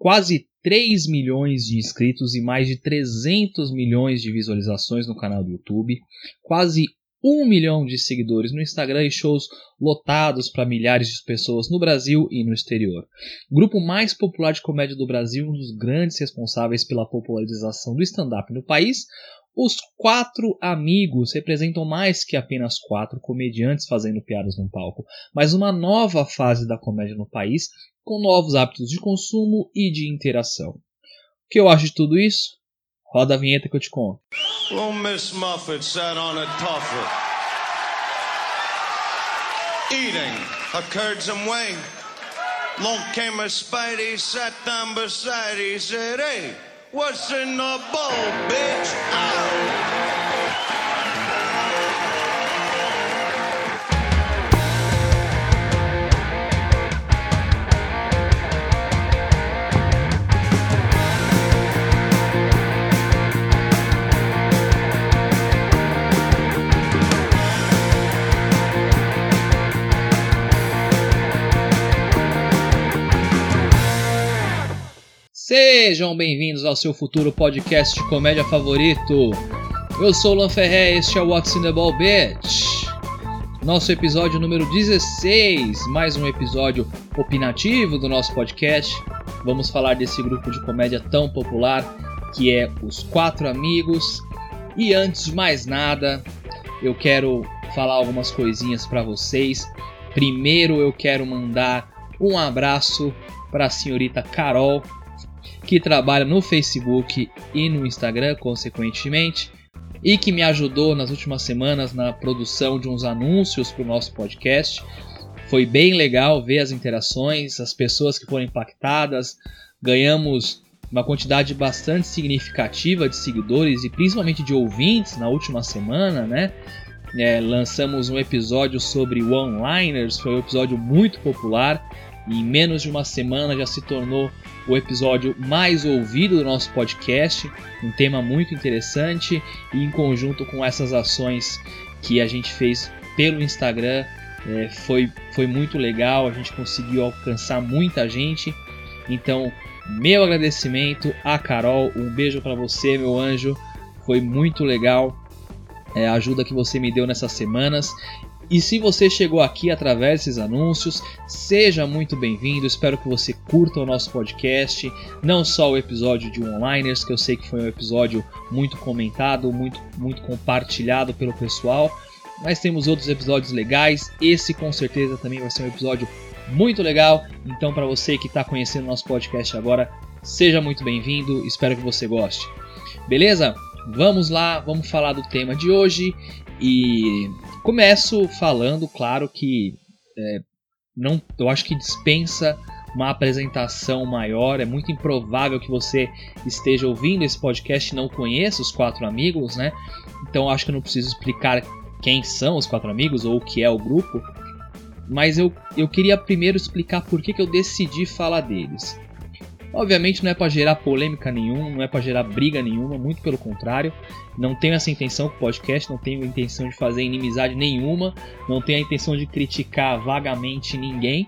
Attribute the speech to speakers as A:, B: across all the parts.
A: quase 3 milhões de inscritos e mais de 300 milhões de visualizações no canal do YouTube, quase 1 milhão de seguidores no Instagram e shows lotados para milhares de pessoas no Brasil e no exterior. Grupo mais popular de comédia do Brasil, um dos grandes responsáveis pela popularização do stand-up no país, os quatro amigos representam mais que apenas quatro comediantes fazendo piadas no palco, mas uma nova fase da comédia no país, com novos hábitos de consumo e de interação. O que eu acho de tudo isso? Roda a vinheta que eu te conto. Well, Miss Muffet sat on a eating a curds and whey. Long came a Spidey, sat down beside, he said, hey, what's in the bowl, bitch? Oh! Sejam bem-vindos ao seu futuro podcast de comédia favorito. Eu sou o Lan Ferré, este é o What's in the Ball Bitch. Nosso episódio número 16, mais um episódio opinativo do nosso podcast. Vamos falar desse grupo de comédia tão popular que é Os Quatro Amigos. E antes de mais nada, eu quero falar algumas coisinhas para vocês. Primeiro, eu quero mandar um abraço para a senhorita Carol, que trabalha no Facebook e no Instagram, consequentemente, e que me ajudou nas últimas semanas na produção de uns anúncios para o nosso podcast. Foi bem legal ver as interações, as pessoas que foram impactadas. Ganhamos uma quantidade bastante significativa de seguidores e principalmente de ouvintes na última semana, né? É, lançamos um episódio sobre one-liners, foi um episódio muito popular e em menos de uma semana já se tornou o episódio mais ouvido do nosso podcast, um tema muito interessante e em conjunto com essas ações que a gente fez pelo Instagram é, foi, foi muito legal, a gente conseguiu alcançar muita gente. Então, meu agradecimento a Carol, um beijo para você, meu anjo, foi muito legal é, a ajuda que você me deu nessas semanas e se você chegou aqui através desses anúncios, seja muito bem-vindo. Espero que você curta o nosso podcast, não só o episódio de Onliners, que eu sei que foi um episódio muito comentado, muito, muito compartilhado pelo pessoal, mas temos outros episódios legais. Esse com certeza também vai ser um episódio muito legal. Então, para você que está conhecendo nosso podcast agora, seja muito bem-vindo. Espero que você goste. Beleza? Vamos lá, vamos falar do tema de hoje e começo falando, claro que é, não, eu acho que dispensa uma apresentação maior. É muito improvável que você esteja ouvindo esse podcast e não conheça os quatro amigos, né? Então acho que eu não preciso explicar quem são os quatro amigos ou o que é o grupo. Mas eu, eu queria primeiro explicar por que, que eu decidi falar deles. Obviamente não é para gerar polêmica nenhuma, não é para gerar briga nenhuma, muito pelo contrário. Não tenho essa intenção com o podcast, não tenho intenção de fazer inimizade nenhuma, não tenho a intenção de criticar vagamente ninguém.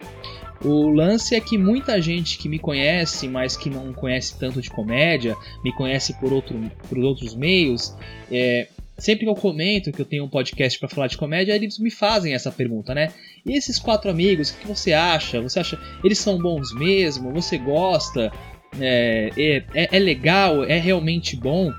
A: O lance é que muita gente que me conhece, mas que não conhece tanto de comédia, me conhece por, outro, por outros meios, é, sempre que eu comento que eu tenho um podcast para falar de comédia, eles me fazem essa pergunta, né? E esses quatro amigos, o que você acha? Você acha eles são bons mesmo? Você gosta? É, é, é, é legal? É realmente bom?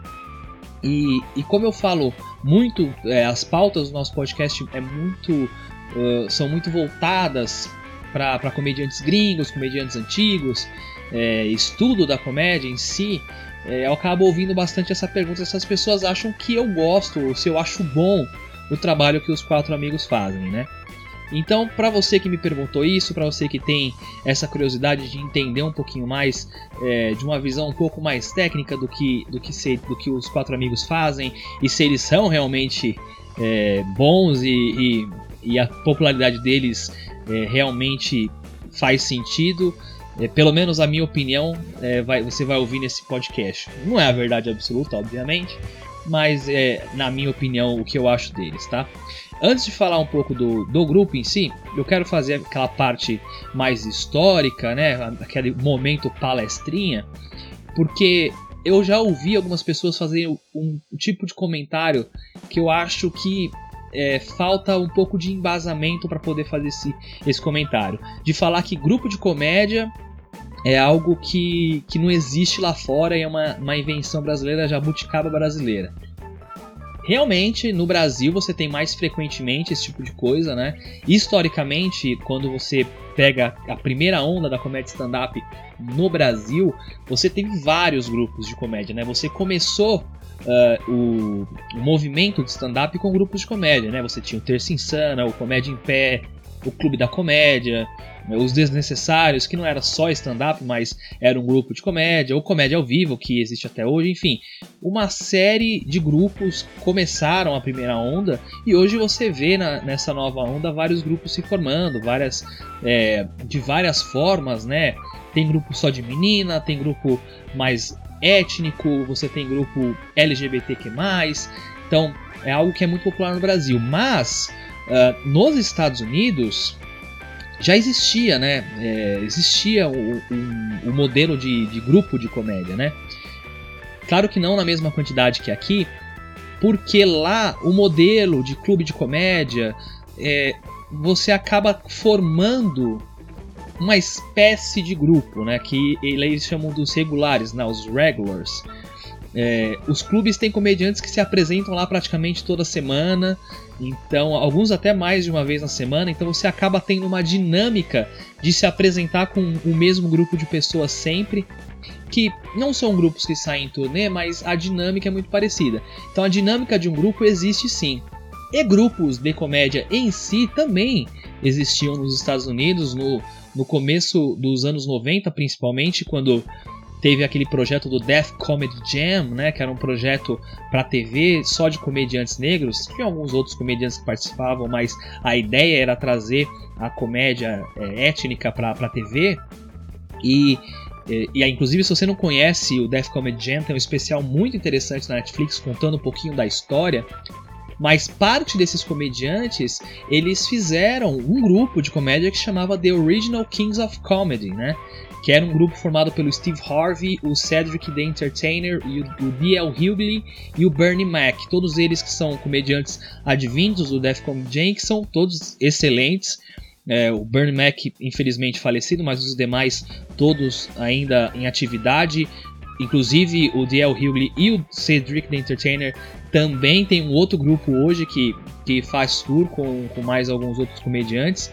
A: E, e como eu falo muito, é, as pautas do nosso podcast é muito, uh, são muito voltadas para comediantes gringos, comediantes antigos, é, estudo da comédia em si, é, eu acabo ouvindo bastante essa pergunta se as pessoas acham que eu gosto, ou se eu acho bom o trabalho que os quatro amigos fazem, né? Então, para você que me perguntou isso, para você que tem essa curiosidade de entender um pouquinho mais, é, de uma visão um pouco mais técnica do que, do que, se, do que os quatro amigos fazem e se eles são realmente é, bons e, e, e, a popularidade deles é, realmente faz sentido, é, pelo menos a minha opinião, é, vai, você vai ouvir nesse podcast. Não é a verdade absoluta, obviamente, mas é, na minha opinião, o que eu acho deles, tá? Antes de falar um pouco do, do grupo em si, eu quero fazer aquela parte mais histórica, né? Aquele momento palestrinha, porque eu já ouvi algumas pessoas fazerem um, tipo de comentário que eu acho que é, falta um pouco de embasamento para poder fazer esse, esse comentário. De falar que grupo de comédia é algo que, que não existe lá fora e é uma, uma invenção brasileira, jabuticaba brasileira. Realmente, no Brasil você tem mais frequentemente esse tipo de coisa, né? Historicamente, quando você pega a primeira onda da comédia stand-up no Brasil, você teve vários grupos de comédia, né? Você começou uh, o, o, movimento de stand-up com grupos de comédia, né? Você tinha o Terça Insana, o Comédia em Pé, o Clube da Comédia, os Desnecessários, que não era só stand-up, mas era um grupo de comédia, ou comédia ao vivo, que existe até hoje, enfim. Uma série de grupos começaram a primeira onda e hoje você vê na, nessa nova onda vários grupos se formando, várias é, de várias formas, né? Tem grupo só de menina, tem grupo mais étnico, você tem grupo LGBTQ+, então é algo que é muito popular no Brasil, mas uh, nos Estados Unidos já existia, né? É, existia o, o, o modelo de, de, grupo de comédia, né? Claro que não na mesma quantidade que aqui, porque lá o modelo de clube de comédia é, você acaba formando uma espécie de grupo, né? Que eles chamam dos regulares, né? Os regulars. É, os clubes têm comediantes que se apresentam lá praticamente toda semana, então alguns até mais de uma vez na semana, então você acaba tendo uma dinâmica de se apresentar com o mesmo grupo de pessoas sempre, que não são grupos que saem em turnê, mas a dinâmica é muito parecida. Então a dinâmica de um grupo existe sim. E grupos de comédia em si também existiam nos Estados Unidos no, no começo dos anos 90, principalmente, quando teve aquele projeto do Death Comedy Jam, né, que era um projeto para TV só de comediantes negros. Tinha alguns outros comediantes que participavam, mas a ideia era trazer a comédia é, étnica para TV. E, e, e, inclusive, se você não conhece o Death Comedy Jam, tem um especial muito interessante na Netflix contando um pouquinho da história. Mas parte desses comediantes, eles fizeram um grupo de comédia que chamava The Original Kings of Comedy, né? Que era um grupo formado pelo Steve Harvey, o Cedric the Entertainer, o, D.L. Hughley e o Bernie Mac. Todos eles que são comediantes advindos do Def Comedy Jam, que são todos excelentes. É, o Bernie Mac, infelizmente falecido, mas os demais todos ainda em atividade. Inclusive o D.L. Hughley e o Cedric the Entertainer também tem um outro grupo hoje que, que faz tour com, com mais alguns outros comediantes.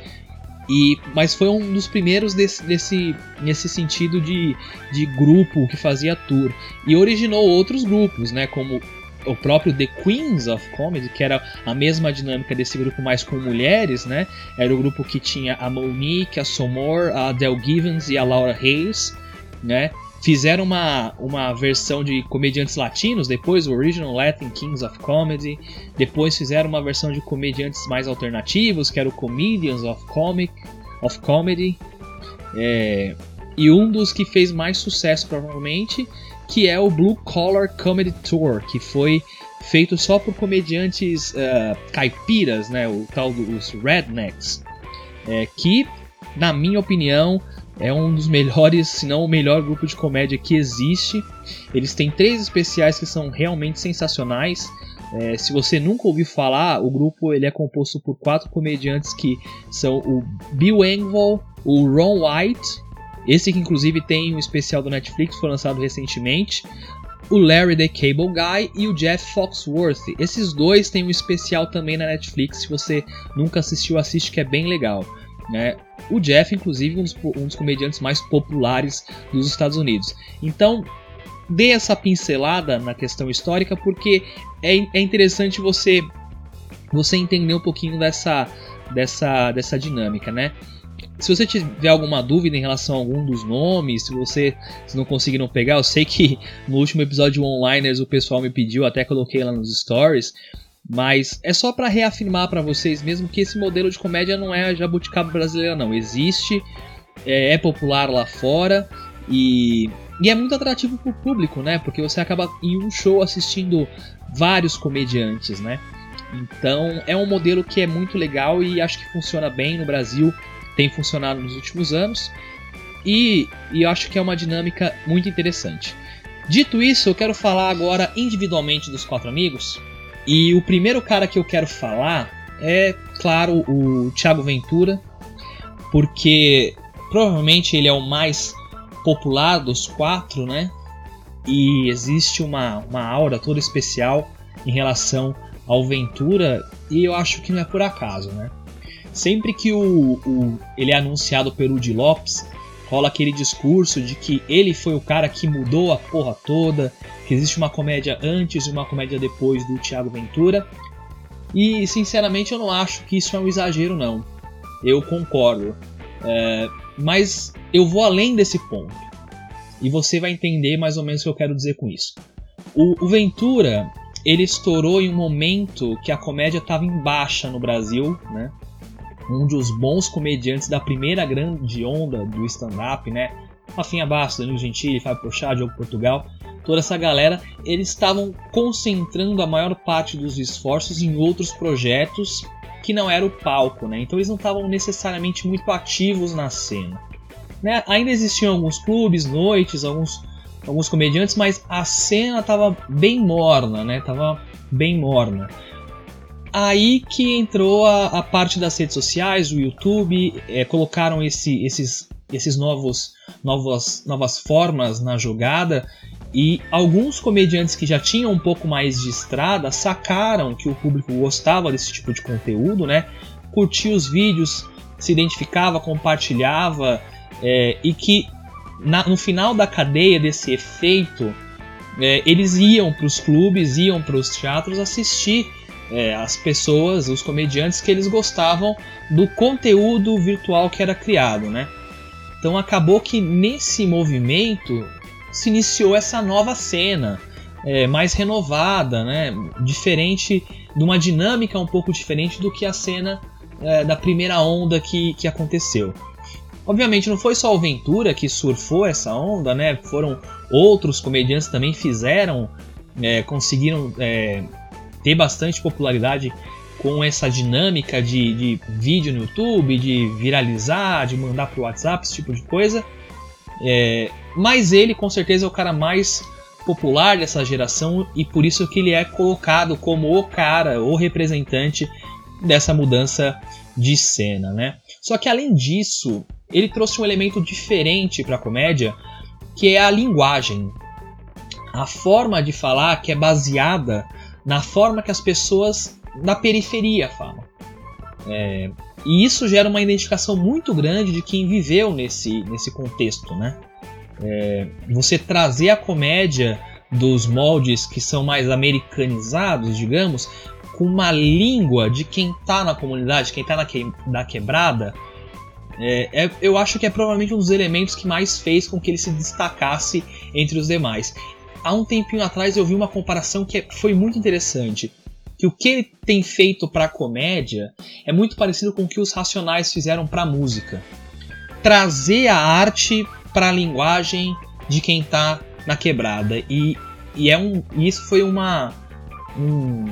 A: E, mas foi um dos primeiros desse, desse, nesse sentido de, de grupo que fazia tour. E originou outros grupos, né? Como o próprio The Queens of Comedy, que era a mesma dinâmica desse grupo mais com mulheres, né? Era o grupo que tinha a Monique, a Somor, a Del Givens e a Laura Hayes, né? Fizeram uma, uma versão de comediantes latinos, depois o Original Latin Kings of Comedy. Depois fizeram uma versão de comediantes mais alternativos, que era o Comedians of, Comic, of Comedy. É, e um dos que fez mais sucesso, provavelmente, que é o Blue Collar Comedy Tour, que foi feito só por comediantes uh, caipiras, né, o tal dos rednecks, é, que, na minha opinião, é um dos melhores, se não o melhor grupo de comédia que existe. Eles têm três especiais que são realmente sensacionais. É, se você nunca ouviu falar, o grupo ele é composto por quatro comediantes que são o Bill Engvall, o Ron White, esse que inclusive tem um especial do Netflix, foi lançado recentemente, o Larry the Cable Guy e o Jeff Foxworth. Esses dois têm um especial também na Netflix, se você nunca assistiu, assiste que é bem legal. Né? O Jeff, inclusive, um dos, um dos comediantes mais populares dos Estados Unidos. Então, dê essa pincelada na questão histórica porque é, é interessante você você entender um pouquinho dessa dessa dessa dinâmica, né? Se você tiver alguma dúvida em relação a algum dos nomes, se você se não conseguiram pegar, eu sei que no último episódio Onliners o pessoal me pediu, até coloquei lá nos stories, mas é só para reafirmar para vocês mesmo que esse modelo de comédia não é a jabuticaba brasileira não. Existe, é, é popular lá fora e, e é muito atrativo para o público, né? Porque você acaba em um show assistindo vários comediantes, né? Então é um modelo que é muito legal e acho que funciona bem no Brasil, tem funcionado nos últimos anos e, e acho que é uma dinâmica muito interessante. Dito isso, eu quero falar agora individualmente dos quatro amigos. E o primeiro cara que eu quero falar é, claro, o Thiago Ventura, porque provavelmente ele é o mais popular dos quatro, né? E existe uma, uma aura toda especial em relação ao Ventura, e eu acho que não é por acaso, né? Sempre que o, o ele é anunciado pelo Di Lopes, rola aquele discurso de que ele foi o cara que mudou a porra toda, que existe uma comédia antes e uma comédia depois do Thiago Ventura. E sinceramente eu não acho que isso é um exagero, não. Eu concordo. É, mas eu vou além desse ponto. E você vai entender mais ou menos o que eu quero dizer com isso. O, o Ventura, ele estourou em um momento que a comédia estava em baixa no Brasil, né? Um dos bons comediantes da primeira grande onda do stand-up, né? Rafinha Bastos, Danilo Gentili, Fábio Pochá, Diogo Portugal, toda essa galera, eles estavam concentrando a maior parte dos esforços em outros projetos que não era o palco, né? Então eles não estavam necessariamente muito ativos na cena. Né? Ainda existiam alguns clubes, noites, alguns, alguns comediantes, mas a cena estava bem morna, né? Tava bem morna. Aí que entrou a, a parte das redes sociais, o YouTube, é, colocaram esse, esses, esses novos, novas, novas formas na jogada e alguns comediantes que já tinham um pouco mais de estrada sacaram que o público gostava desse tipo de conteúdo, né? Curtia os vídeos, se identificava, compartilhava é, e que na, no final da cadeia desse efeito é, eles iam para os clubes, iam para os teatros assistir é, as pessoas, os comediantes, que eles gostavam do conteúdo virtual que era criado, né? Então acabou que nesse movimento se iniciou essa nova cena, é, mais renovada, né? Diferente, de uma dinâmica um pouco diferente do que a cena é, da primeira onda que, que aconteceu. Obviamente não foi só o Ventura que surfou essa onda, né? Foram outros comediantes também fizeram, é, conseguiram é, ter bastante popularidade com essa dinâmica de, de vídeo no YouTube, de viralizar, de mandar pro WhatsApp, esse tipo de coisa. É, mas ele com certeza é o cara mais popular dessa geração e por isso que ele é colocado como o cara, o representante dessa mudança de cena, né? Só que além disso, ele trouxe um elemento diferente para a comédia, que é a linguagem. A forma de falar que é baseada na forma que as pessoas da periferia falam. É, e isso gera uma identificação muito grande de quem viveu nesse, nesse contexto, né? É, você trazer a comédia dos moldes que são mais americanizados, digamos, com uma língua de quem está na comunidade, quem está na, que, na quebrada, é, é, eu acho que é provavelmente um dos elementos que mais fez com que ele se destacasse entre os demais há um tempinho atrás eu vi uma comparação que foi muito interessante. Que o que ele tem feito para a comédia é muito parecido com o que os Racionais fizeram para a música. Trazer a arte para a linguagem de quem está na quebrada. E, e é um, isso foi uma, um,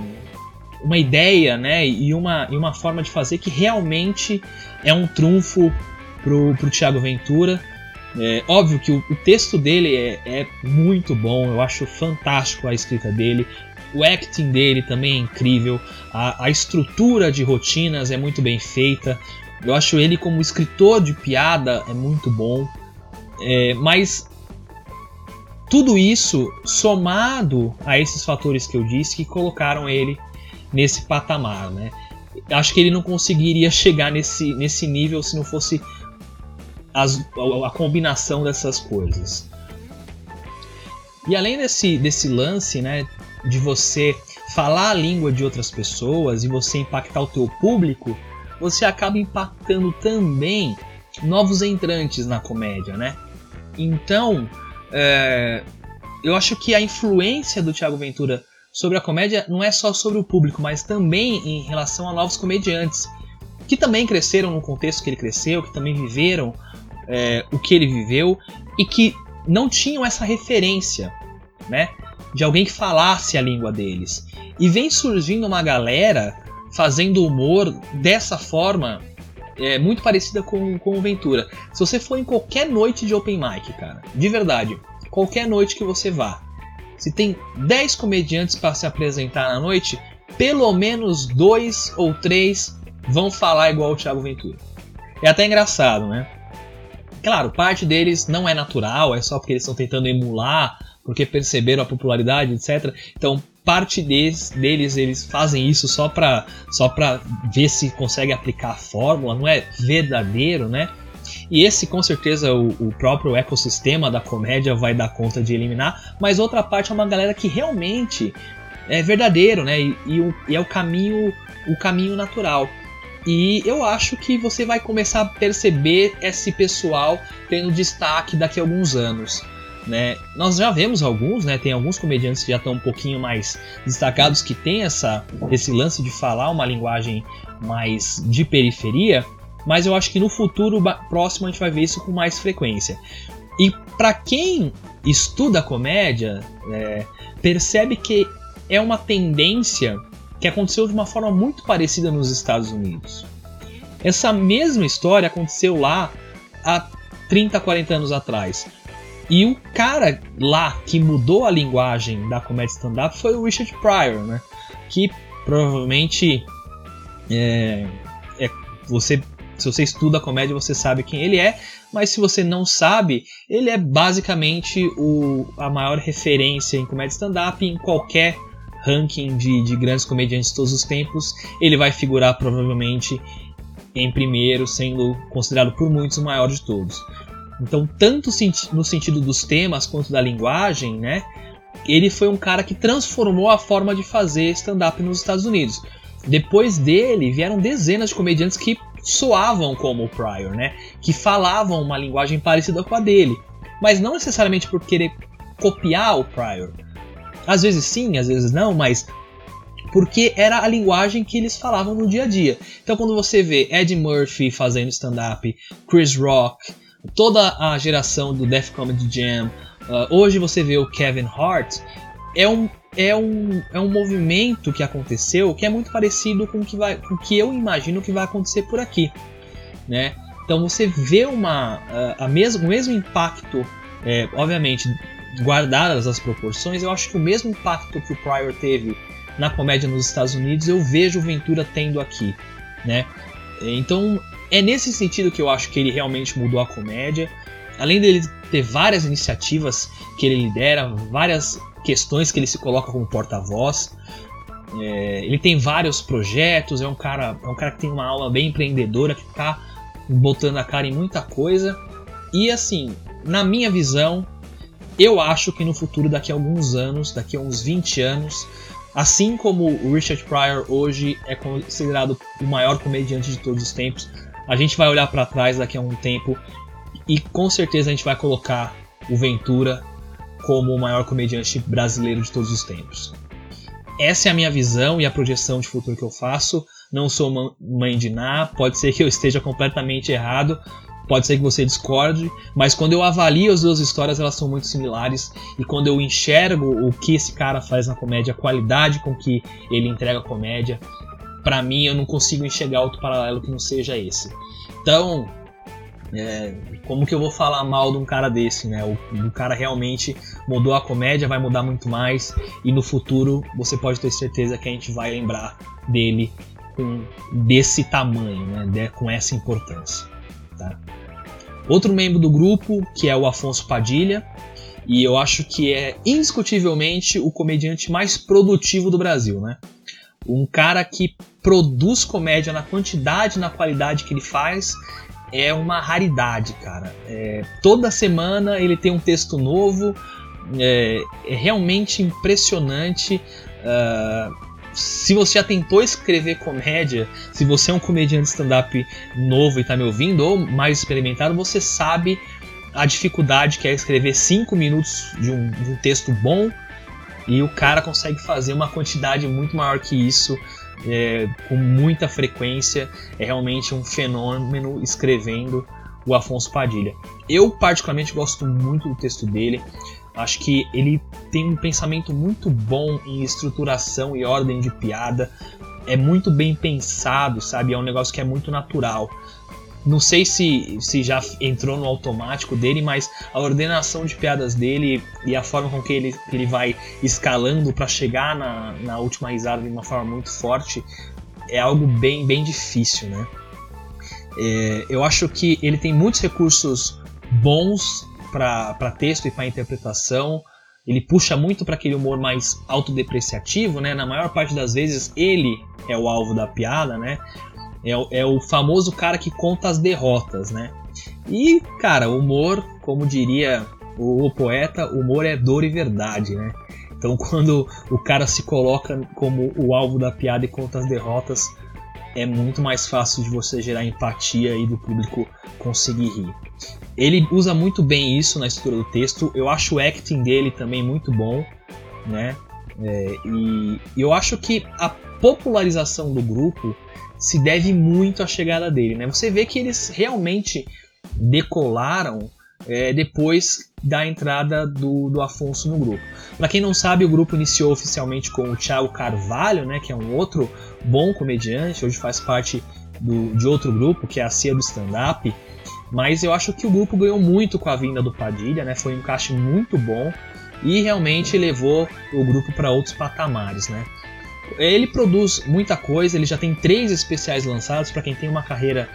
A: uma ideia né, e, uma, e uma forma de fazer que realmente é um trunfo pro, pro Thiago Ventura é, óbvio que o, o texto dele é, é, muito bom, eu acho fantástico a escrita dele. O acting dele também é incrível, a, a estrutura de rotinas é muito bem feita. Eu acho ele como escritor de piada é muito bom. É, mas tudo isso somado a esses fatores que eu disse que colocaram ele nesse patamar, né? Acho que ele não conseguiria chegar nesse, nesse nível se não fosse as, a, a combinação dessas coisas. E além desse, desse lance, né, de você falar a língua de outras pessoas e você impactar o teu público, você acaba impactando também novos entrantes na comédia, né? Então, é, eu acho que a influência do Thiago Ventura sobre a comédia não é só sobre o público, mas também em relação a novos comediantes que também cresceram no contexto que ele cresceu, que também viveram é, o que ele viveu e que não tinham essa referência, né? de alguém que falasse a língua deles. E vem surgindo uma galera fazendo humor dessa forma é, muito parecida com, com o Ventura. Se você for em qualquer noite de open mic, cara, de verdade, qualquer noite que você vá, se tem 10 comediantes para se apresentar na noite, pelo menos dois ou três vão falar igual o Thiago Ventura. É até engraçado, né? Claro, parte deles não é natural, é só porque eles estão tentando emular, porque perceberam a popularidade, etc. Então, parte deles, deles eles fazem isso só para só ver se consegue aplicar a fórmula, não é verdadeiro, né? E esse com certeza o, o, próprio ecossistema da comédia vai dar conta de eliminar, mas outra parte é uma galera que realmente é verdadeiro, né? E, e, e é o caminho o caminho natural. E eu acho que você vai começar a perceber esse pessoal tendo destaque daqui a alguns anos. Né? Nós já vemos alguns, né? Tem alguns comediantes que já estão um pouquinho mais destacados que tem essa, esse lance de falar uma linguagem mais de periferia, mas eu acho que no futuro próximo a gente vai ver isso com mais frequência. E para quem estuda comédia, é, percebe que é uma tendência que aconteceu de uma forma muito parecida nos Estados Unidos. Essa mesma história aconteceu lá há 30, 40 anos atrás. E o cara lá que mudou a linguagem da comédia stand-up foi o Richard Pryor, né? Que provavelmente é, é, você, se você estuda comédia, você sabe quem ele é, mas se você não sabe, ele é basicamente o, a maior referência em comédia stand-up em qualquer ranking de, de grandes comediantes de todos os tempos. Ele vai figurar provavelmente em primeiro, sendo considerado por muitos o maior de todos. Então, tanto no sentido dos temas quanto da linguagem, né? Ele foi um cara que transformou a forma de fazer stand-up nos Estados Unidos. Depois dele, vieram dezenas de comediantes que soavam como o Pryor, né? Que falavam uma linguagem parecida com a dele. Mas não necessariamente por querer copiar o Pryor. Às vezes sim, às vezes não, mas porque era a linguagem que eles falavam no dia a dia. Então quando você vê Ed Murphy fazendo stand-up, Chris Rock, toda a geração do Def Comedy Jam. Uh, hoje você vê o Kevin Hart, é um, é, um, é um movimento que aconteceu que é muito parecido com o que, vai, com que eu imagino que vai acontecer por aqui. Né? Então você vê uma, uh, a mesmo, o mesmo impacto, é, obviamente, guardadas as proporções, eu acho que o mesmo impacto que o Pryor teve na comédia nos Estados Unidos, eu vejo o Ventura tendo aqui. Né? Então é nesse sentido que eu acho que ele realmente mudou a comédia. Além dele ter várias iniciativas que ele lidera, várias questões que ele se coloca como porta-voz. É, ele tem vários projetos, é um cara, é um cara que tem uma alma bem empreendedora, que está botando a cara em muita coisa. E assim, na minha visão, eu acho que no futuro, daqui a alguns anos, daqui a uns 20 anos, assim como o Richard Pryor hoje é considerado o maior comediante de todos os tempos, a gente vai olhar para trás daqui a um tempo e com certeza a gente vai colocar o Ventura como o maior comediante brasileiro de todos os tempos. Essa é a minha visão e a projeção de futuro que eu faço. Não sou mãe de Ná, pode ser que eu esteja completamente errado, pode ser que você discorde, mas quando eu avalio as duas histórias, elas são muito similares e quando eu enxergo o que esse cara faz na comédia, a qualidade com que ele entrega a comédia, para mim eu não consigo enxergar outro paralelo que não seja esse. Então, é, como que eu vou falar mal de um cara desse, né? O, o, cara realmente mudou a comédia, vai mudar muito mais e no futuro você pode ter certeza que a gente vai lembrar dele com desse tamanho, né? De, com essa importância. Tá? Outro membro do grupo que é o Afonso Padilha e eu acho que é indiscutivelmente o comediante mais produtivo do Brasil, né? Um cara que produz comédia na quantidade na qualidade que ele faz é uma raridade, cara. É, toda semana ele tem um texto novo, é, é realmente impressionante. Uh, se você já tentou escrever comédia, se você é um comediante stand-up novo e está me ouvindo, ou mais experimentado, você sabe a dificuldade que é escrever 5 minutos de um, de um texto bom e o cara consegue fazer uma quantidade muito maior que isso é, com muita frequência. É realmente um fenômeno escrevendo o Afonso Padilha. Eu, particularmente, gosto muito do texto dele. Acho que ele tem um pensamento muito bom em estruturação e ordem de piada. É muito bem pensado, sabe? É um negócio que é muito natural. Não sei se, se já entrou no automático dele, mas a ordenação de piadas dele e a forma com que ele, ele vai escalando para chegar na, na última risada de uma forma muito forte é algo bem, bem difícil, né? É, eu acho que ele tem muitos recursos bons para texto e para interpretação. Ele puxa muito para aquele humor mais autodepreciativo, né? Na maior parte das vezes ele é o alvo da piada, né? É, é o famoso cara que conta as derrotas, né? E, cara, humor, como diria o, o poeta, humor é dor e verdade, né? Então, quando o cara se coloca como o alvo da piada e conta as derrotas, é muito mais fácil de você gerar empatia e do público conseguir rir. Ele usa muito bem isso na estrutura do texto. Eu acho o acting dele também muito bom, né? É, e eu acho que a popularização do grupo se deve muito à chegada dele, né? Você vê que eles realmente decolaram é, depois da entrada do, do Afonso no grupo. Para quem não sabe, o grupo iniciou oficialmente com o Thiago Carvalho, né, que é um outro bom comediante, hoje faz parte do, de outro grupo, que é a Cia do Stand Up. Mas eu acho que o grupo ganhou muito com a vinda do Padilha, né? Foi um encaixe muito bom e realmente levou o grupo para outros patamares, né? Ele produz muita coisa, ele já tem três especiais lançados para quem tem uma carreira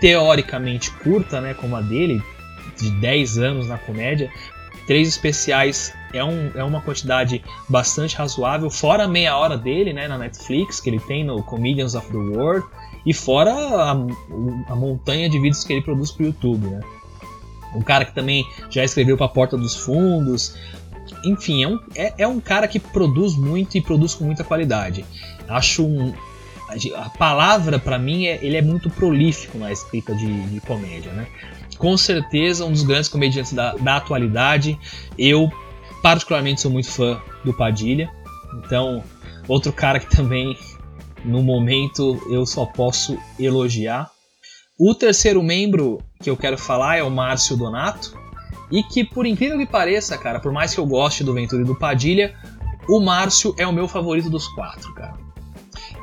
A: teoricamente curta, né, como a dele, de 10 anos na comédia. Três especiais é, um, é uma quantidade bastante razoável, fora a meia hora dele né, na Netflix, que ele tem no Comedians of the World, e fora a, a montanha de vídeos que ele produz para o YouTube. Né? Um cara que também já escreveu para a Porta dos Fundos. Enfim, é um, é, é um cara que produz muito e produz com muita qualidade. Acho um, a palavra para mim é, ele é muito prolífico na escrita de, de, comédia, né? Com certeza um dos grandes comediantes da, da atualidade. Eu particularmente sou muito fã do Padilha. Então, outro cara que também no momento eu só posso elogiar. O terceiro membro que eu quero falar é o Márcio Donato. E que, por incrível que pareça, cara, por mais que eu goste do Ventura e do Padilha, o Márcio é o meu favorito dos quatro, cara.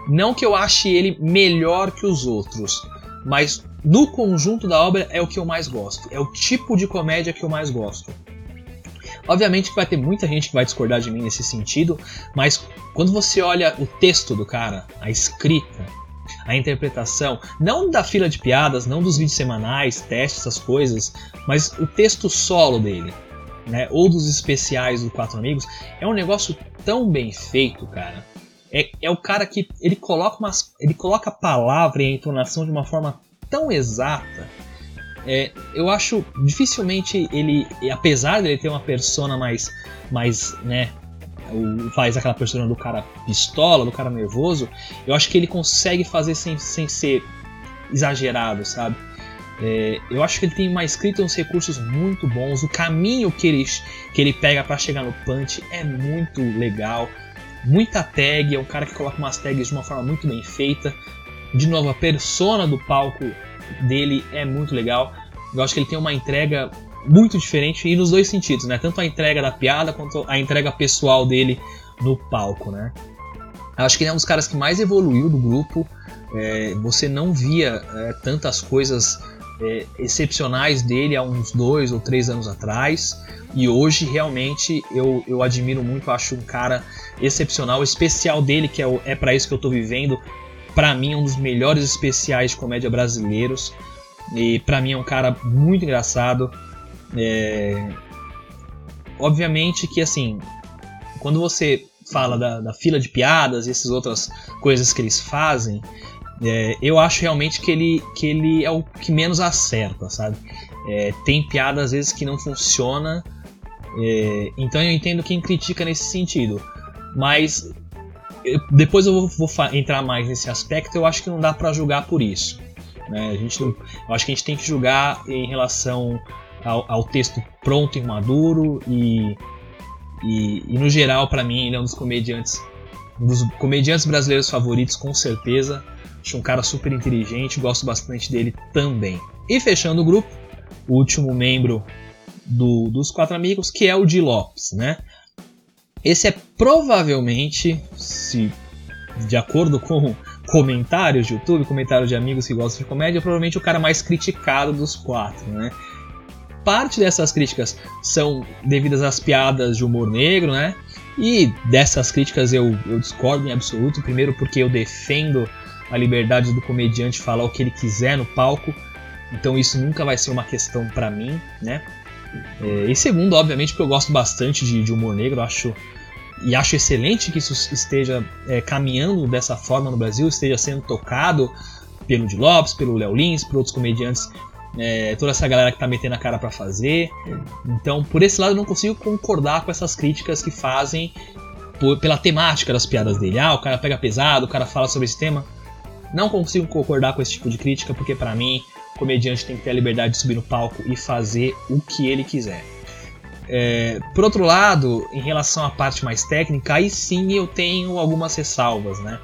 A: Não que eu ache ele melhor que os outros, mas no conjunto da obra é o que eu mais gosto. É o tipo de comédia que eu mais gosto. Obviamente que vai ter muita gente que vai discordar de mim nesse sentido, mas quando você olha o texto do cara, a escrita, a interpretação, não da fila de piadas, não dos vídeos semanais, testes, essas coisas, mas o texto solo dele, né, ou dos especiais do Quatro Amigos, é um negócio tão bem feito, cara é, é o cara que ele coloca, umas, ele coloca a palavra e a entonação de uma forma tão exata. É, eu acho dificilmente ele, apesar de ele ter uma persona mais, mais, né, faz aquela persona do cara pistola, do cara nervoso, eu acho que ele consegue fazer sem, sem ser exagerado, sabe? É, eu acho que ele tem uma escrita uns recursos muito bons. O caminho que ele, que ele pega para chegar no punch é muito legal muita tag, é um cara que coloca umas tags de uma forma muito bem feita. De novo, a persona do palco dele é muito legal. Eu acho que ele tem uma entrega muito diferente e nos dois sentidos, né? Tanto a entrega da piada quanto a entrega pessoal dele no palco, né? Eu acho que ele é um dos caras que mais evoluiu do grupo. É, você não via é, tantas coisas é, excepcionais dele há uns dois ou três anos atrás. E hoje realmente eu, eu admiro muito, acho um cara excepcional. O especial dele, que é, é para isso que eu tô vivendo, para mim é um dos melhores especiais de comédia brasileiros. E para mim é um cara muito engraçado. É... Obviamente que assim, quando você fala da, da fila de piadas e essas outras coisas que eles fazem, é, eu acho realmente que ele, que ele é o que menos acerta, sabe? É, tem piada às vezes que não funciona, é, então eu entendo quem critica nesse sentido. Mas depois eu vou, vou entrar mais nesse aspecto. Eu acho que não dá para julgar por isso. Né? A gente, eu acho que a gente tem que julgar em relação ao, ao texto pronto e maduro e, e, e no geral para mim ele é um dos comediantes um dos comediantes brasileiros favoritos com certeza Acho um cara super inteligente, gosto bastante dele também. E fechando o grupo, o último membro do, dos quatro amigos, que é o de Lopes, né? Esse é provavelmente, se de acordo com comentários de YouTube, comentários de amigos que gostam de comédia, provavelmente o cara mais criticado dos quatro, né? Parte dessas críticas são devidas às piadas de humor negro, né? E dessas críticas eu, eu discordo em absoluto. Primeiro, porque eu defendo a liberdade do comediante falar o que ele quiser no palco. Então isso nunca vai ser uma questão para mim, né? É, e segundo, obviamente, porque eu gosto bastante de, de humor negro, acho e acho excelente que isso esteja é, caminhando dessa forma no Brasil, esteja sendo tocado pelo Di Lopes, pelo Léo Lins, por outros comediantes, é, toda essa galera que tá metendo a cara para fazer. Então, por esse lado, eu não consigo concordar com essas críticas que fazem por, pela temática das piadas dele. Ah, o cara pega pesado, o cara fala sobre esse tema. Não consigo concordar com esse tipo de crítica, porque para mim, o comediante tem que ter a liberdade de subir no palco e fazer o que ele quiser. É, por outro lado, em relação à parte mais técnica, aí sim eu tenho algumas ressalvas, né?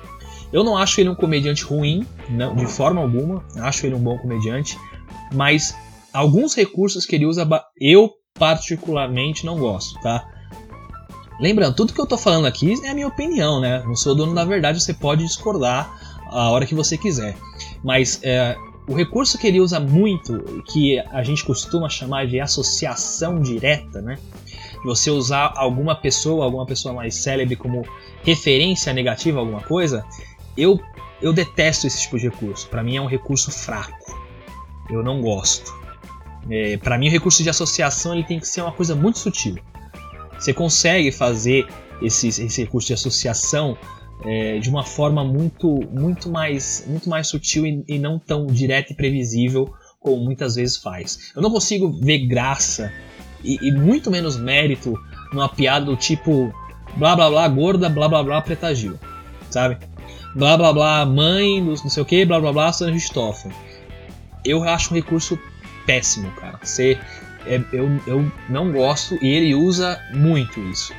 A: Eu não acho ele um comediante ruim, não, de forma alguma. Acho ele um bom comediante, mas alguns recursos que ele usa eu particularmente não gosto, tá? Lembrando, tudo que eu tô falando aqui é a minha opinião, né? Não sou dono da verdade, você pode discordar a hora que você quiser. Mas é, o recurso que ele usa muito, que a gente costuma chamar de associação direta, né? Você usar alguma pessoa, alguma pessoa mais célebre como referência negativa a alguma coisa, eu, eu detesto esse tipo de recurso. Para mim é um recurso fraco. Eu não gosto. É, para mim o recurso de associação ele tem que ser uma coisa muito sutil. Você consegue fazer esse, esse recurso de associação é, de uma forma muito, muito, mais, muito mais sutil e, e, não tão direta e previsível como muitas vezes faz. Eu não consigo ver graça e, e muito menos mérito numa piada do tipo blá blá blá gorda, blá blá blá preta Gil, sabe? Blá blá blá mãe, não sei o que, blá blá blá San Ristoffen. Eu acho um recurso péssimo, cara. Você, é, eu, eu não gosto e ele usa muito isso.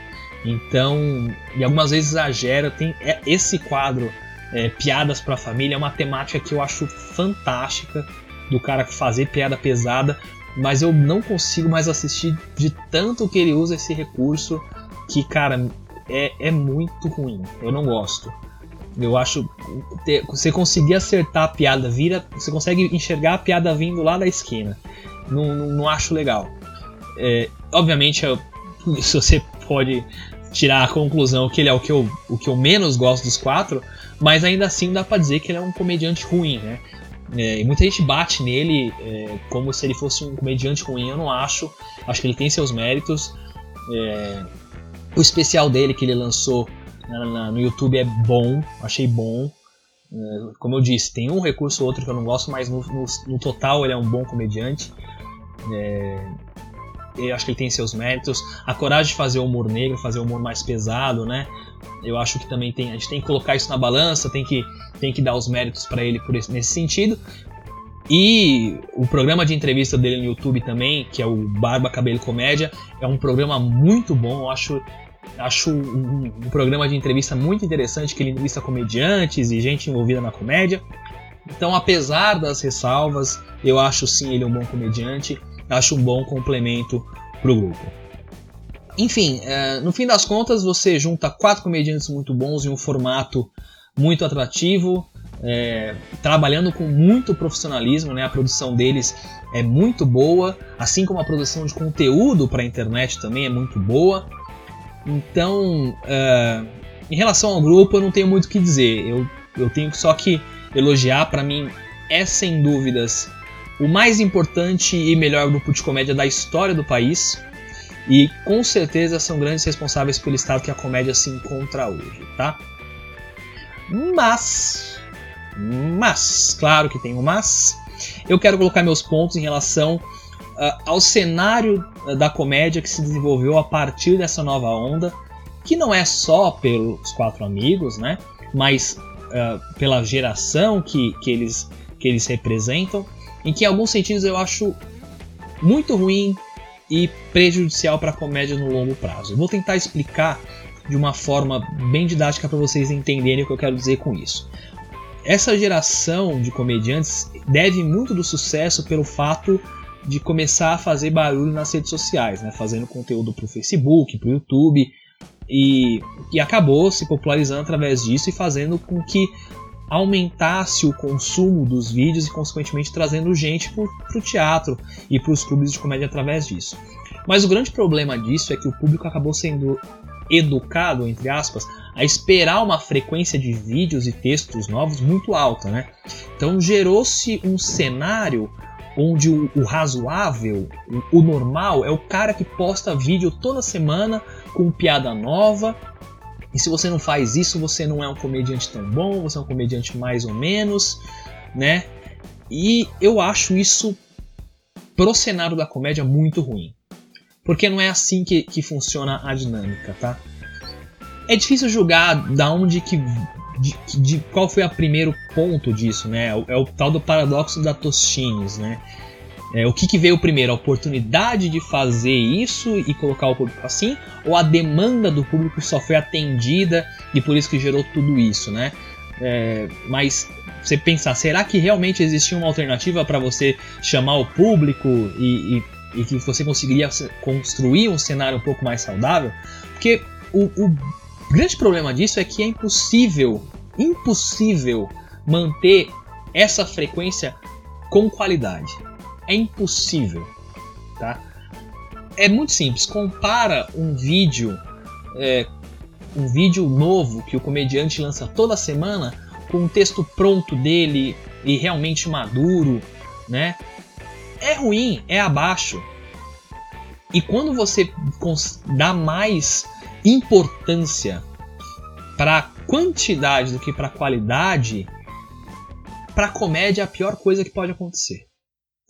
A: Então, e algumas vezes exagera. Tem é, esse quadro, é, Piadas para a Família, é uma temática que eu acho fantástica do cara fazer piada pesada, mas eu não consigo mais assistir de tanto que ele usa esse recurso que, cara, é, é muito ruim. Eu não gosto. Eu acho. Ter, você conseguir acertar a piada, vira. Você consegue enxergar a piada vindo lá da esquina. Não, não, não acho legal. É, obviamente, eu, se você pode tirar a conclusão que ele é o que eu, o que eu menos gosto dos quatro, mas ainda assim dá pra dizer que ele é um comediante ruim, né? É, e muita gente bate nele é, como se ele fosse um comediante ruim, eu não acho. Acho que ele tem seus méritos. É, o especial dele que ele lançou na, na, no YouTube é bom, achei bom. É, como eu disse, tem um recurso ou outro que eu não gosto, mas no, no, no total ele é um bom comediante. Eu acho que ele tem seus méritos. A coragem de fazer o humor negro, fazer o humor mais pesado, né? Eu acho que também tem. A gente tem que colocar isso na balança, tem que, tem que dar os méritos para ele por esse, nesse sentido. E o programa de entrevista dele no YouTube também, que é o Barba Cabelo Comédia, é um programa muito bom. Eu acho, acho um, um programa de entrevista muito interessante, que ele entrevista comediantes e gente envolvida na comédia. Então, apesar das ressalvas, eu acho sim ele um bom comediante acho um bom complemento pro grupo. Enfim, é, no fim das contas, você junta quatro comediantes muito bons em um formato muito atrativo, é, trabalhando com muito profissionalismo, né? A produção deles é muito boa, assim como a produção de conteúdo para a internet também é muito boa. Então, é, em relação ao grupo, eu não tenho muito o que dizer. Eu, eu tenho só que elogiar. Para mim, é sem dúvidas o mais importante e melhor grupo de comédia da história do país. E com certeza são grandes responsáveis pelo estado que a comédia se encontra hoje, tá? Mas, mas, claro que tem um mas, eu quero colocar meus pontos em relação uh, ao cenário da comédia que se desenvolveu a partir dessa nova onda, que não é só pelos quatro amigos, né? Mas uh, pela geração que, que, eles, que eles representam em que em alguns sentidos eu acho muito ruim e prejudicial para a comédia no longo prazo. Eu vou tentar explicar de uma forma bem didática para vocês entenderem o que eu quero dizer com isso. Essa geração de comediantes deve muito do sucesso pelo fato de começar a fazer barulho nas redes sociais, né? Fazendo conteúdo para o Facebook, para o YouTube e, e acabou se popularizando através disso e fazendo com que aumentasse o consumo dos vídeos e, consequentemente, trazendo gente para o teatro e para os clubes de comédia através disso. Mas o grande problema disso é que o público acabou sendo educado, entre aspas, a esperar uma frequência de vídeos e textos novos muito alta, né? Então gerou-se um cenário onde o, o razoável, o, o, normal, é o cara que posta vídeo toda semana com piada nova. E se você não faz isso, você não é um comediante tão bom, você é um comediante mais ou menos, né? E eu acho isso pro cenário da comédia muito ruim. Porque não é assim que, que funciona a dinâmica, tá? É difícil julgar da onde que. De, de qual foi o primeiro ponto disso, né? É o, é o tal do paradoxo da Tostines, né? É, o que, que, veio primeiro? A oportunidade de fazer isso e colocar o público assim? Ou a demanda do público só foi atendida e por isso que gerou tudo isso, né? É, mas você pensar, será que realmente existia uma alternativa para você chamar o público e, e e que você conseguiria construir um cenário um pouco mais saudável, porque o, o grande problema disso é que é impossível, impossível manter essa frequência com qualidade. É impossível, tá? É muito simples. Compara um vídeo, é, um vídeo novo que o comediante lança toda semana com um texto pronto dele e realmente maduro, né? é ruim, é abaixo. E quando você dá mais importância para quantidade do que para qualidade, para comédia é a pior coisa que pode acontecer,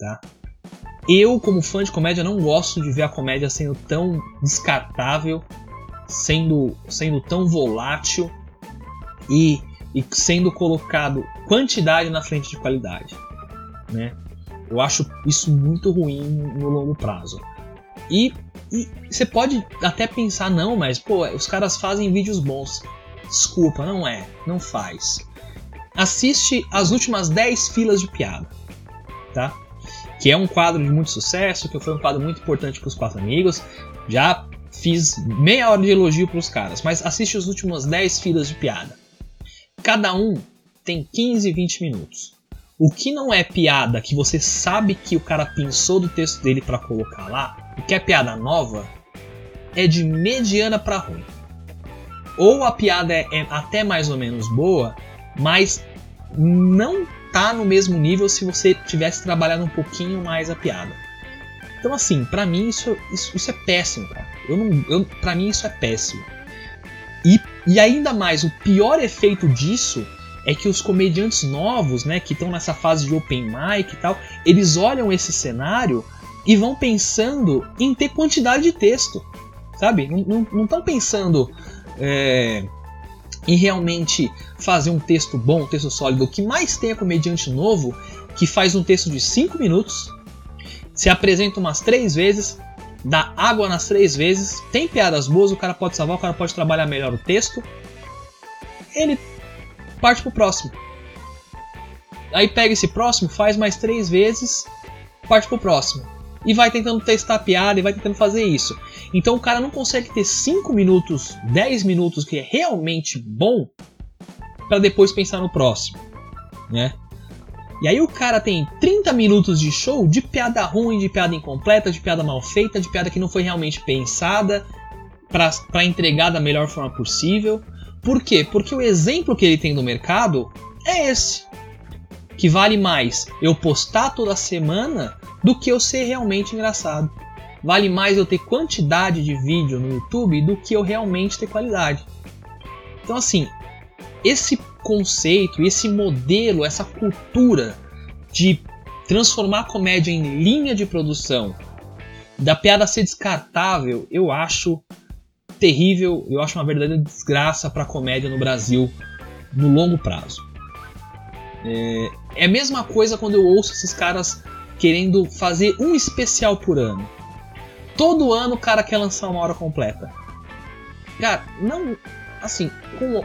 A: tá? Eu, como fã de comédia, não gosto de ver a comédia sendo tão descartável, sendo, sendo tão volátil e, e sendo colocado quantidade na frente de qualidade, né? Eu acho isso muito ruim no longo prazo. E, e você pode até pensar, não, mas pô, os caras fazem vídeos bons. Desculpa, não é, não faz. Assiste as últimas 10 filas de piada, tá? Que é um quadro de muito sucesso, que foi um quadro muito importante para os quatro amigos. Já fiz meia hora de elogio para os caras, mas assiste as últimas 10 filas de piada. Cada um tem 15, 20 minutos. O que não é piada que você sabe que o cara pensou do texto dele para colocar lá, o que é piada nova, é de mediana para ruim. Ou a piada é, é até mais ou menos boa, mas não tá no mesmo nível se você tivesse trabalhado um pouquinho mais a piada. Então assim, para mim isso, isso, isso, é péssimo, cara. Eu não, eu, pra mim isso é péssimo. E, e ainda mais, o pior efeito disso é que os comediantes novos, né, que estão nessa fase de open mic e tal, eles olham esse cenário e vão pensando em ter quantidade de texto, sabe? Não estão pensando é, em realmente fazer um texto bom, um texto sólido. O que mais tem é comediante novo que faz um texto de 5 minutos, se apresenta umas três vezes, dá água nas três vezes, tem piadas boas, o cara pode salvar, o cara pode trabalhar melhor o texto. Ele parte pro próximo. Aí pega esse próximo, faz mais três vezes, parte pro próximo. E vai tentando testar a piada e vai tentando fazer isso. Então o cara não consegue ter 5 minutos, 10 minutos que é realmente bom para depois pensar no próximo, né? E aí o cara tem 30 minutos de show de piada ruim, de piada incompleta, de piada mal feita, de piada que não foi realmente pensada para entregar da melhor forma possível. Por quê? Porque o exemplo que ele tem no mercado é esse. Que vale mais eu postar toda semana do que eu ser realmente engraçado. Vale mais eu ter quantidade de vídeo no YouTube do que eu realmente ter qualidade. Então, assim, esse conceito, esse modelo, essa cultura de transformar a comédia em linha de produção, da piada ser descartável, eu acho terrível, eu acho uma verdadeira desgraça para a comédia no Brasil no longo prazo. É, é a mesma coisa quando eu ouço esses caras querendo fazer um especial por ano. Todo ano o cara quer lançar uma hora completa. Cara, não. Assim, com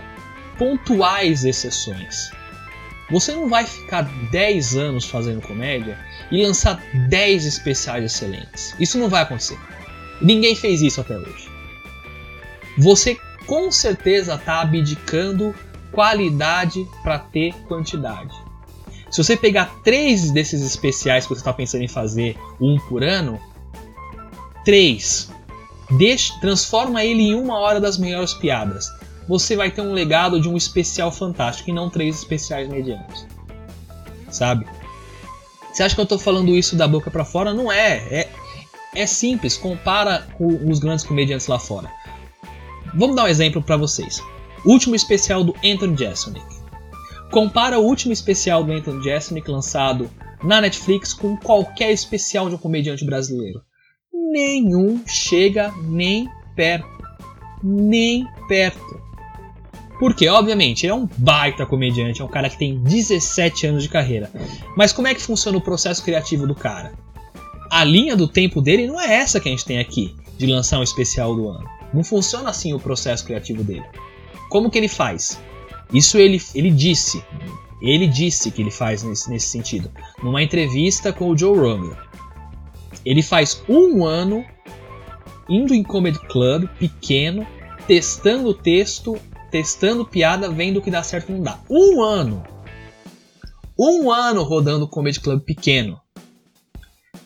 A: pontuais exceções. Você não vai ficar 10 anos fazendo comédia e lançar 10 especiais excelentes. Isso não vai acontecer. Ninguém fez isso até hoje. Você com certeza está abdicando qualidade para ter quantidade. Se você pegar três desses especiais que você está pensando em fazer, um por ano, três, deixe, transforma ele em uma hora das melhores piadas. Você vai ter um legado de um especial fantástico e não três especiais medianos. Sabe? Você acha que eu estou falando isso da boca para fora? Não é. é. É simples. Compara com os grandes comediantes lá fora. Vamos dar um exemplo para vocês. Último especial do Anthony Jeselnik. Compara o último especial do Anthony Jeselnik lançado na Netflix com qualquer especial de um comediante brasileiro. Nenhum chega nem perto. Nem perto. Porque, obviamente, ele é um baita comediante, é um cara que tem 17 anos de carreira. Mas como é que funciona o processo criativo do cara? A linha do tempo dele não é essa que a gente tem aqui, de lançar um especial do ano. Não funciona assim o processo criativo dele. Como que ele faz? Isso ele, ele disse. Ele disse que ele faz nesse, nesse sentido. Numa entrevista com o Joe Rogan. Ele faz um ano indo em comedy club, pequeno, testando o texto testando piada, vendo o que dá certo e não dá. Um ano. Um ano rodando Comedy Club pequeno.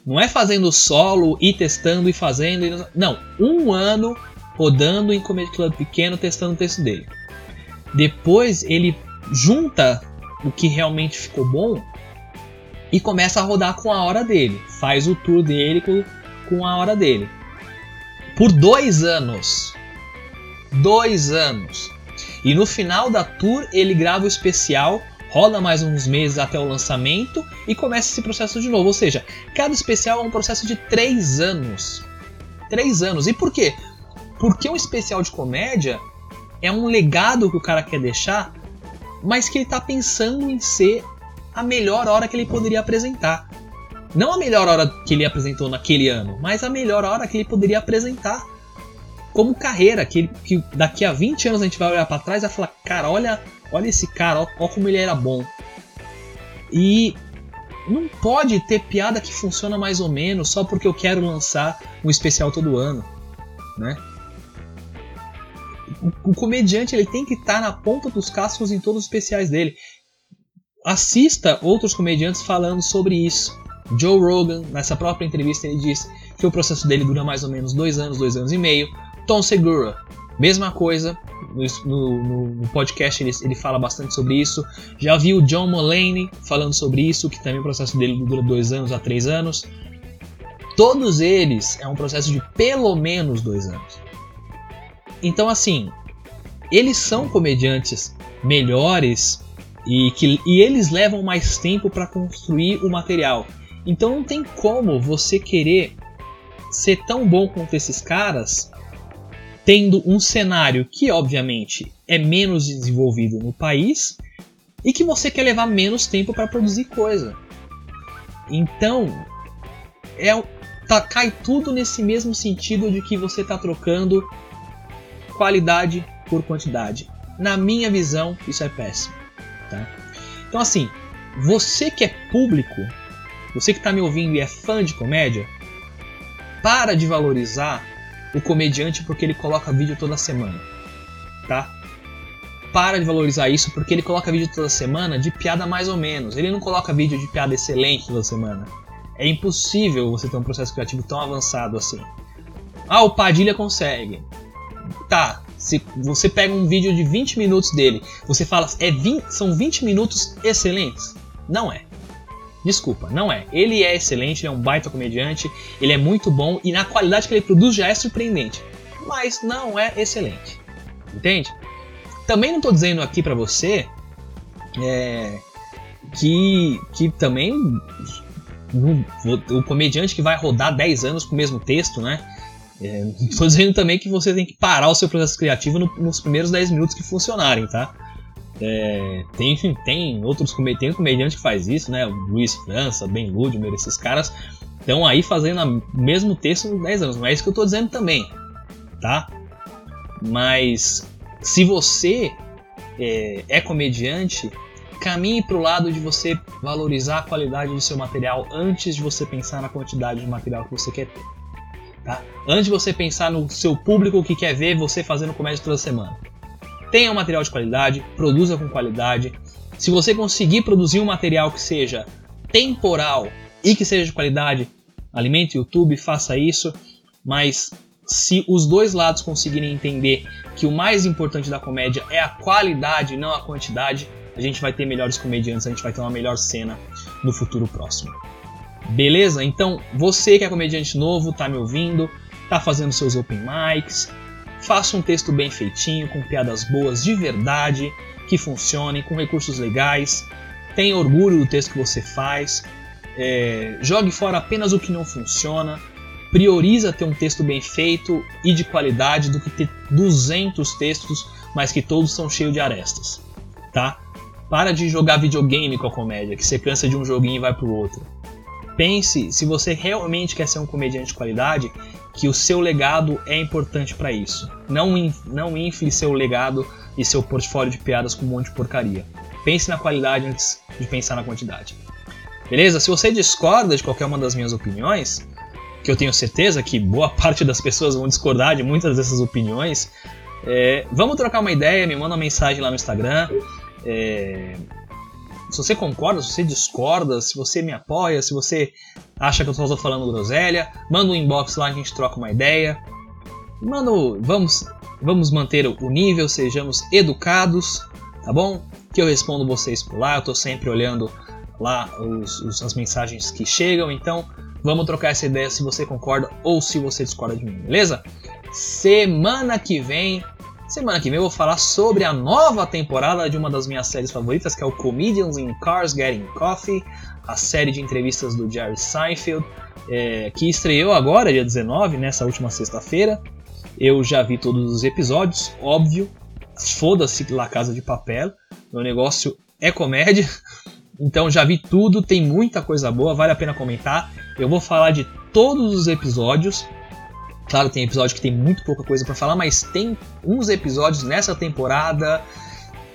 A: Não é fazendo solo e testando e fazendo. Não, um ano rodando em Comedy Club pequeno, testando o texto dele. Depois ele junta o que realmente ficou bom e começa a rodar com a hora dele. Faz o tour dele com, com a hora dele. Por dois anos. Dois anos. E no final da tour ele grava o especial, roda mais uns meses até o lançamento e começa esse processo de novo. Ou seja, cada especial é um processo de três anos. Três anos. E por quê? Porque um especial de comédia é um legado que o cara quer deixar, mas que ele está pensando em ser a melhor hora que ele poderia apresentar. Não a melhor hora que ele apresentou naquele ano, mas a melhor hora que ele poderia apresentar como carreira, que, que daqui a 20 anos a gente vai olhar para trás e vai falar, cara, olha, olha esse cara, olha como ele era bom. E não pode ter piada que funciona mais ou menos só porque eu quero lançar um especial todo ano, né? O, comediante ele tem que estar tá na ponta dos cascos em todos os especiais dele. Assista outros comediantes falando sobre isso. Joe Rogan, nessa própria entrevista, ele diz que o processo dele dura mais ou menos dois anos, dois anos e meio. Tom Segura, mesma coisa. No, no, no podcast ele, ele, fala bastante sobre isso. Já vi o John Mulaney falando sobre isso, que também o processo dele dura dois anos a três anos. Todos eles é um processo de pelo menos dois anos. Então, assim, eles são comediantes melhores e, que, e eles levam mais tempo para construir o material. Então não tem como você querer ser tão bom quanto esses caras tendo um cenário que, obviamente, é menos desenvolvido no país e que você quer levar menos tempo para produzir coisa. Então, é, tá, cai tudo nesse mesmo sentido de que você está trocando qualidade por quantidade. Na minha visão, isso é péssimo. Tá? Então, assim, você que é público, você que está me ouvindo e é fã de comédia, para de valorizar o comediante porque ele coloca vídeo toda semana, tá? Para de valorizar isso porque ele coloca vídeo toda semana de piada mais ou menos. Ele não coloca vídeo de piada excelente toda semana. É impossível você ter um processo criativo tão avançado assim. Ah, o Padilha consegue. Tá, se você pega um vídeo de 20 minutos dele, você fala, é 20, são 20 minutos excelentes? Não é. Desculpa, não é. Ele é excelente, ele é um baita comediante, ele é muito bom e na qualidade que ele produz já é surpreendente. Mas não é excelente. Entende? Também não estou dizendo aqui para você é, que, que também o comediante que vai rodar 10 anos com o mesmo texto, né? Estou é, dizendo também que você tem que parar o seu processo criativo no, nos primeiros 10 minutos que funcionarem, tá? É, tem, tem outros comediantes, comediante que faz isso, né? O Luiz França, Ben Ludmer, esses caras estão aí fazendo o mesmo texto em 10 anos. Não é isso que eu estou dizendo também, tá? Mas se você é, é comediante, caminhe para o lado de você valorizar a qualidade do seu material antes de você pensar na quantidade de material que você quer ter. Tá? Antes de você pensar no seu público que quer ver você fazendo comédia toda semana. Tenha um material de qualidade, produza com qualidade. Se você conseguir produzir um material que seja temporal e que seja de qualidade, alimente o YouTube, faça isso. Mas se os dois lados conseguirem entender que o mais importante da comédia é a qualidade, não a quantidade, a gente vai ter melhores comediantes, a gente vai ter uma melhor cena no futuro próximo. Beleza? Então, você que é comediante novo, tá me ouvindo, tá fazendo seus open mics, faça um texto bem feitinho, com piadas boas de verdade, que funcionem, com recursos legais, tenha orgulho do texto que você faz, é, jogue fora apenas o que não funciona, prioriza ter um texto bem feito e de qualidade do que ter 200 textos, mas que todos são cheios de arestas, tá? Para de jogar videogame com a comédia, que você cansa de um joguinho e vai pro outro. Pense, se você realmente quer ser um comediante de qualidade, que o seu legado é importante para isso. Não, não infle seu legado e seu portfólio de piadas com um monte de porcaria. Pense na qualidade antes de pensar na quantidade. Beleza? Se você discorda de qualquer uma das minhas opiniões, que eu tenho certeza que boa parte das pessoas vão discordar de muitas dessas opiniões, é, vamos trocar uma ideia, me manda uma mensagem lá no Instagram. É, se você concorda, se você discorda, se você me apoia, se você acha que eu estou falando groselha, manda um inbox lá, a gente troca uma ideia. Mano, vamos, vamos manter o nível, sejamos educados, tá bom? Que eu respondo vocês por lá, eu estou sempre olhando lá os, os, as mensagens que chegam, então vamos trocar essa ideia se você concorda ou se você discorda de mim, beleza? Semana que vem, semana que vem eu vou falar sobre a nova temporada de uma das minhas séries favoritas, que é o Comedians in Cars Getting Coffee, a série de entrevistas do Jerry Seinfeld, é, que estreou agora, dia 19, nessa última sexta-feira. Eu já vi todos os episódios, óbvio. Foda-se La Casa de Papel. Meu negócio é comédia. Então já vi tudo, tem muita coisa boa, vale a pena comentar. Eu vou falar de todos os episódios. Claro, tem episódio que tem muito pouca coisa para falar, mas tem uns episódios nessa temporada.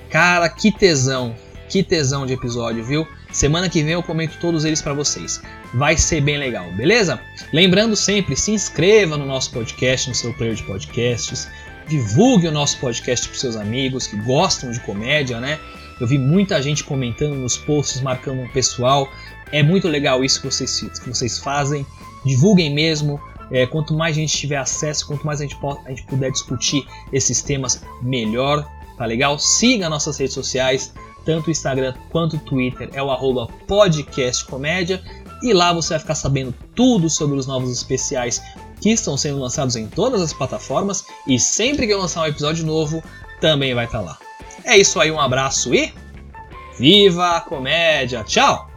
A: Cara, que tesão, que tesão de episódio, viu? Semana que vem eu comento todos eles para vocês. Vai ser bem legal, beleza? Lembrando sempre, se inscreva no nosso podcast, no seu player de podcasts. Divulgue o nosso podcast para seus amigos que gostam de comédia, né? Eu vi muita gente comentando nos posts, marcando um pessoal. É muito legal isso que vocês, que vocês fazem. Divulguem mesmo. É, quanto mais gente tiver acesso, quanto mais a gente, a gente puder discutir esses temas, melhor. Tá legal? Siga nossas redes sociais, tanto o Instagram quanto o Twitter, é o podcastcomédia. E lá você vai ficar sabendo tudo sobre os novos especiais que estão sendo lançados em todas as plataformas. E sempre que eu lançar um episódio novo, também vai estar tá lá. É isso aí, um abraço e. Viva a comédia! Tchau!